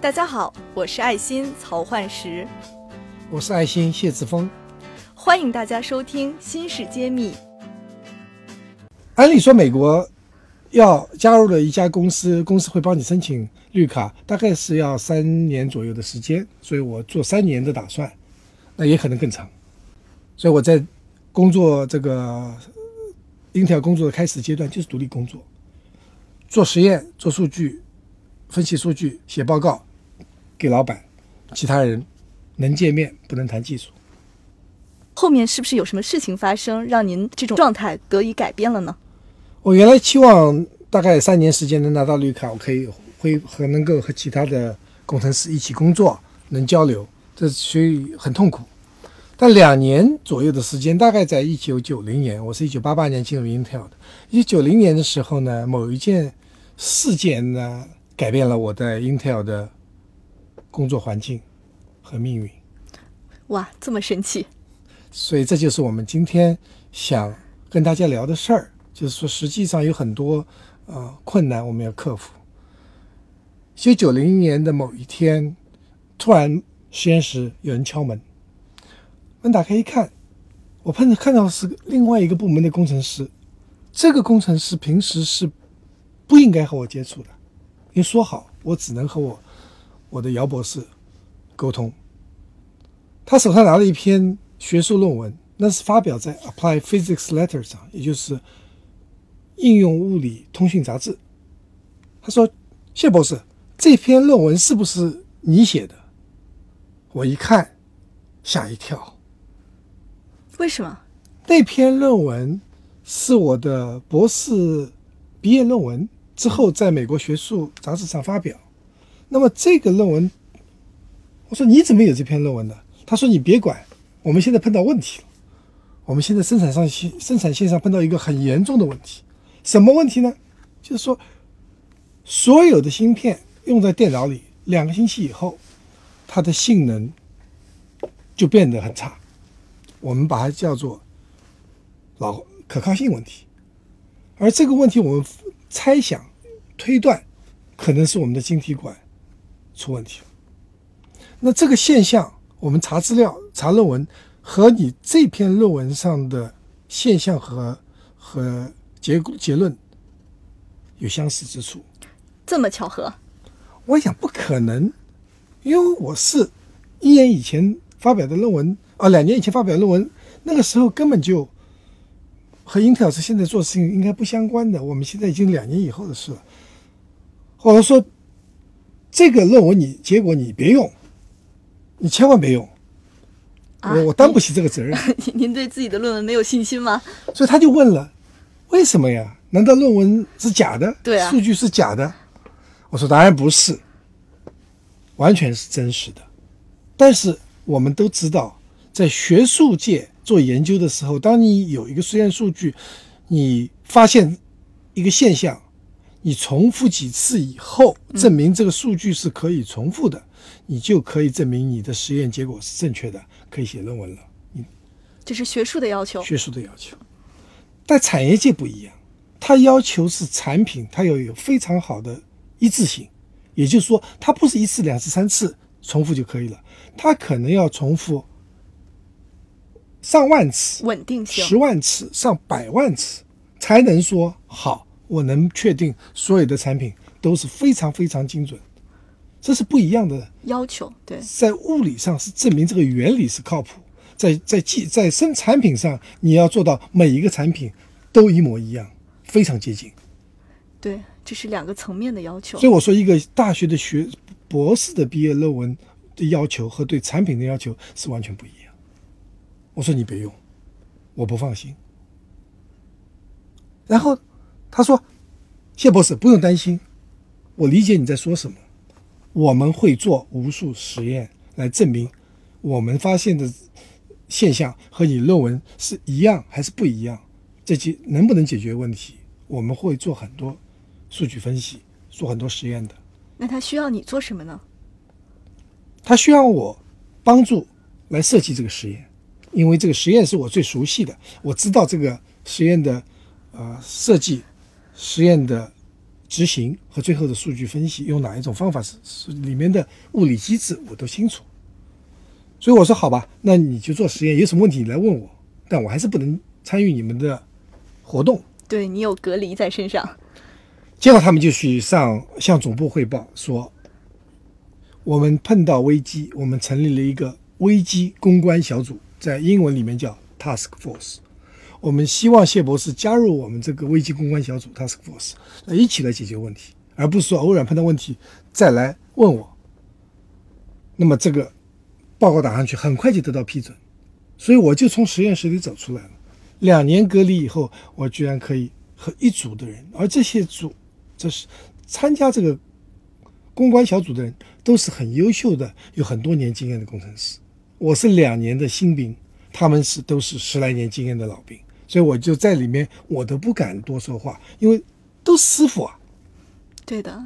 大家好，我是爱心曹焕石，我是爱心谢志峰，欢迎大家收听《新事揭秘》。按理说，美国要加入了一家公司，公司会帮你申请绿卡，大概是要三年左右的时间，所以我做三年的打算，那也可能更长。所以我在工作这个 Intel 工作的开始阶段，就是独立工作，做实验、做数据分析、数据写报告给老板，其他人能见面不能谈技术。后面是不是有什么事情发生，让您这种状态得以改变了呢？我原来期望大概三年时间能拿到绿卡，我可以会和能够和其他的工程师一起工作，能交流，这所以很痛苦。但两年左右的时间，大概在一九九零年，我是一九八八年进入 Intel 的。一九九零年的时候呢，某一件事件呢，改变了我在 Intel 的工作环境和命运。哇，这么神奇！所以这就是我们今天想跟大家聊的事儿。就是说，实际上有很多呃困难我们要克服。一九九零年的某一天，突然实验室有人敲门，门打开一看，我碰看到是另外一个部门的工程师。这个工程师平时是不应该和我接触的，因为说好我只能和我我的姚博士沟通。他手上拿了一篇学术论文，那是发表在《Applied Physics Letters》上，也就是应用物理通讯杂志，他说：“谢博士，这篇论文是不是你写的？”我一看，吓一跳。为什么？那篇论文是我的博士毕业论文，之后在美国学术杂志上发表。那么这个论文，我说你怎么有这篇论文呢？他说：“你别管，我们现在碰到问题了。我们现在生产上线生产线上碰到一个很严重的问题。”什么问题呢？就是说，所有的芯片用在电脑里，两个星期以后，它的性能就变得很差。我们把它叫做老可靠性问题。而这个问题，我们猜想、推断，可能是我们的晶体管出问题了。那这个现象，我们查资料、查论文，和你这篇论文上的现象和和。结结论有相似之处，这么巧合？我想不可能，因为我是一年以前发表的论文啊，两年以前发表论文，那个时候根本就和英特尔是现在做事情应该不相关的。我们现在已经两年以后的事了。或者说，这个论文你结果你别用，你千万别用，我我担不起这个责任。您对自己的论文没有信心吗？所以他就问了。为什么呀？难道论文是假的？对啊，数据是假的。我说当然不是，完全是真实的。但是我们都知道，在学术界做研究的时候，当你有一个实验数据，你发现一个现象，你重复几次以后，证明这个数据是可以重复的，你就可以证明你的实验结果是正确的，可以写论文了。嗯，这是学术的要求。学术的要求。但产业界不一样，它要求是产品，它要有非常好的一致性，也就是说，它不是一次、两次、三次重复就可以了，它可能要重复上万次，稳定性十万次、上百万次，才能说好，我能确定所有的产品都是非常非常精准，这是不一样的要求。对，在物理上是证明这个原理是靠谱。在在技在生产品上，你要做到每一个产品都一模一样，非常接近。对，这是两个层面的要求。所以我说，一个大学的学博士的毕业论文的要求和对产品的要求是完全不一样。我说你别用，我不放心。然后他说：“谢博士不用担心，我理解你在说什么。我们会做无数实验来证明我们发现的。”现象和你论文是一样还是不一样？这些能不能解决问题？我们会做很多数据分析，做很多实验的。那他需要你做什么呢？他需要我帮助来设计这个实验，因为这个实验是我最熟悉的，我知道这个实验的呃设计、实验的执行和最后的数据分析用哪一种方法是是里面的物理机制我都清楚。所以我说好吧，那你就做实验，有什么问题你来问我，但我还是不能参与你们的活动。对你有隔离在身上。结果他们就去上向总部汇报说，我们碰到危机，我们成立了一个危机公关小组，在英文里面叫 Task Force。我们希望谢博士加入我们这个危机公关小组 Task Force，一起来解决问题，而不是说偶然碰到问题再来问我。那么这个报告打上去，很快就得到批准，所以我就从实验室里走出来了。两年隔离以后，我居然可以和一组的人，而这些组，这是参加这个公关小组的人，都是很优秀的，有很多年经验的工程师。我是两年的新兵，他们是都是十来年经验的老兵。所以我就在里面，我都不敢多说话，因为都是师傅啊。对的。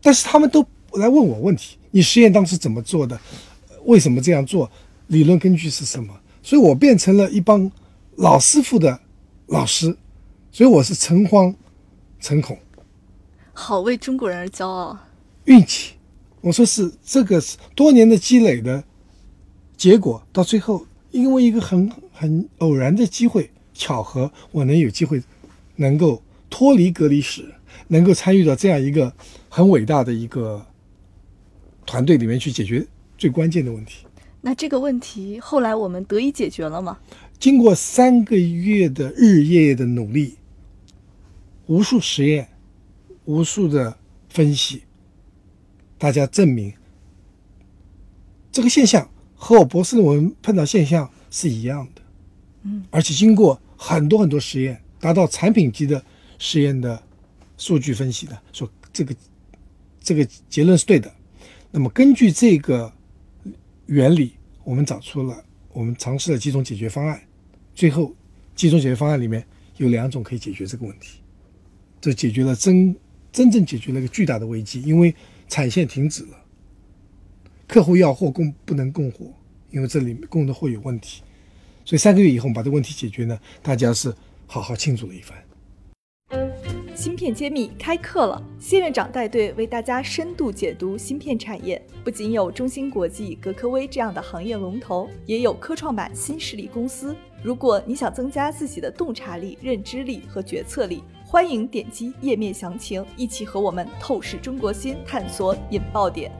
但是他们都来问我问题：你实验当时怎么做的？为什么这样做？理论根据是什么？所以我变成了一帮老师傅的老师，所以我是诚惶诚恐。好为中国人而骄傲。运气，我说是这个是多年的积累的结果，到最后因为一个很。很偶然的机会，巧合，我能有机会，能够脱离隔离室，能够参与到这样一个很伟大的一个团队里面去解决最关键的问题。那这个问题后来我们得以解决了吗？经过三个月的日夜的努力，无数实验，无数的分析，大家证明这个现象和我博士论文碰到现象是一样的。嗯，而且经过很多很多实验，达到产品级的实验的数据分析的，说这个这个结论是对的。那么根据这个原理，我们找出了，我们尝试了几种解决方案。最后，几种解决方案里面有两种可以解决这个问题，这解决了真真正解决了一个巨大的危机，因为产线停止了，客户要货供不能供货，因为这里供的货有问题。所以三个月以后，把这个问题解决呢，大家是好好庆祝了一番。芯片揭秘开课了，谢院长带队为大家深度解读芯片产业。不仅有中芯国际、格科微这样的行业龙头，也有科创板新势力公司。如果你想增加自己的洞察力、认知力和决策力，欢迎点击页面详情，一起和我们透视中国芯，探索引爆点。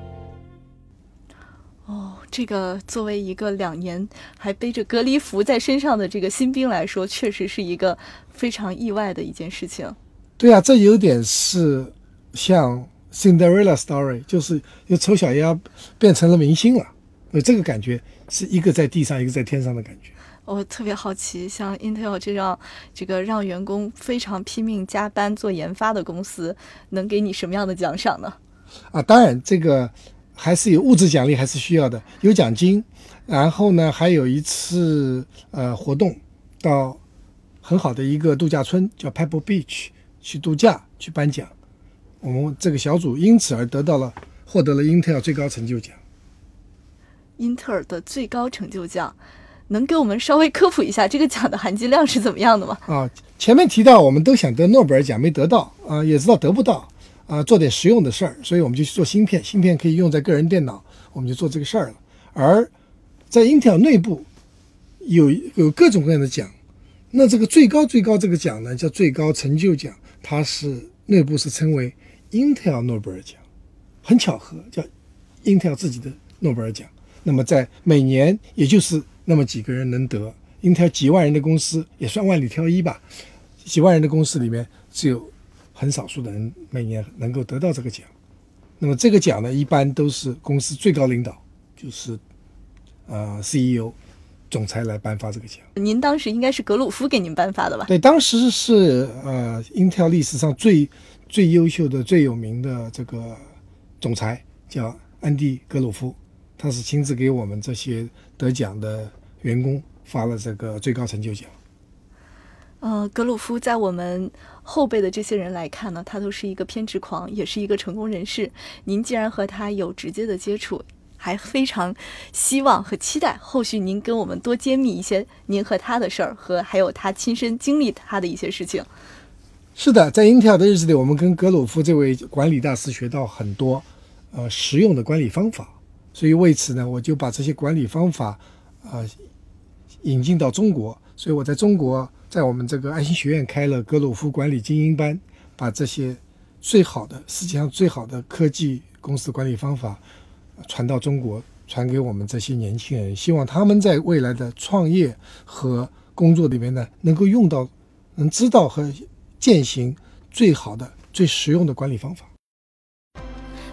哦，这个作为一个两年还背着隔离服在身上的这个新兵来说，确实是一个非常意外的一件事情。对啊，这有点是像 Cinderella story，就是由丑小鸭变成了明星了。有这个感觉，是一个在地上，一个在天上的感觉。我特别好奇，像 Intel 这样这个让员工非常拼命加班做研发的公司，能给你什么样的奖赏呢？啊，当然这个。还是有物质奖励，还是需要的，有奖金，然后呢，还有一次呃活动，到很好的一个度假村叫 Pebble Beach 去度假去颁奖，我们这个小组因此而得到了获得了英特尔最高成就奖。英特尔的最高成就奖，能给我们稍微科普一下这个奖的含金量是怎么样的吗？啊，前面提到我们都想得诺贝尔奖没得到啊，也知道得不到。啊，做点实用的事儿，所以我们就去做芯片。芯片可以用在个人电脑，我们就做这个事儿了。而在 Intel 内部有有各种各样的奖，那这个最高最高这个奖呢，叫最高成就奖，它是内部是称为 Intel 诺贝尔奖，很巧合叫 Intel 自己的诺贝尔奖。那么在每年也就是那么几个人能得，Intel 几万人的公司也算万里挑一吧，几万人的公司里面只有。很少数的人每年能够得到这个奖，那么这个奖呢，一般都是公司最高领导，就是呃 CEO、总裁来颁发这个奖。您当时应该是格鲁夫给您颁发的吧？对，当时是呃，Intel 历史上最最优秀的、最有名的这个总裁叫安迪·格鲁夫，他是亲自给我们这些得奖的员工发了这个最高成就奖。呃，格鲁夫在我们后辈的这些人来看呢，他都是一个偏执狂，也是一个成功人士。您既然和他有直接的接触，还非常希望和期待后续您跟我们多揭秘一些您和他的事儿，和还有他亲身经历他的一些事情。是的，在英特尔的日子里，我们跟格鲁夫这位管理大师学到很多呃实用的管理方法，所以为此呢，我就把这些管理方法啊引进到中国。所以我在中国，在我们这个爱心学院开了格鲁夫管理精英班，把这些最好的世界上最好的科技公司管理方法传到中国，传给我们这些年轻人，希望他们在未来的创业和工作里面呢，能够用到，能知道和。践行最好的、最实用的管理方法。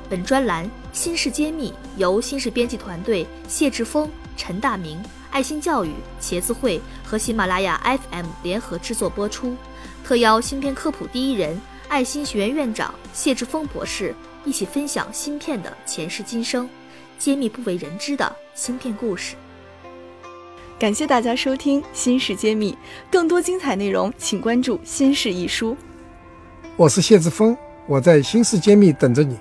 本专栏《新事揭秘》由新事编辑团队谢志峰、陈大明、爱心教育、茄子会和喜马拉雅 FM 联合制作播出，特邀芯片科普第一人、爱心学院院长谢志峰博士一起分享芯片的前世今生，揭秘不为人知的芯片故事。感谢大家收听《新事揭秘》，更多精彩内容请关注《新事一书》。我是谢志峰，我在《新事揭秘》等着你。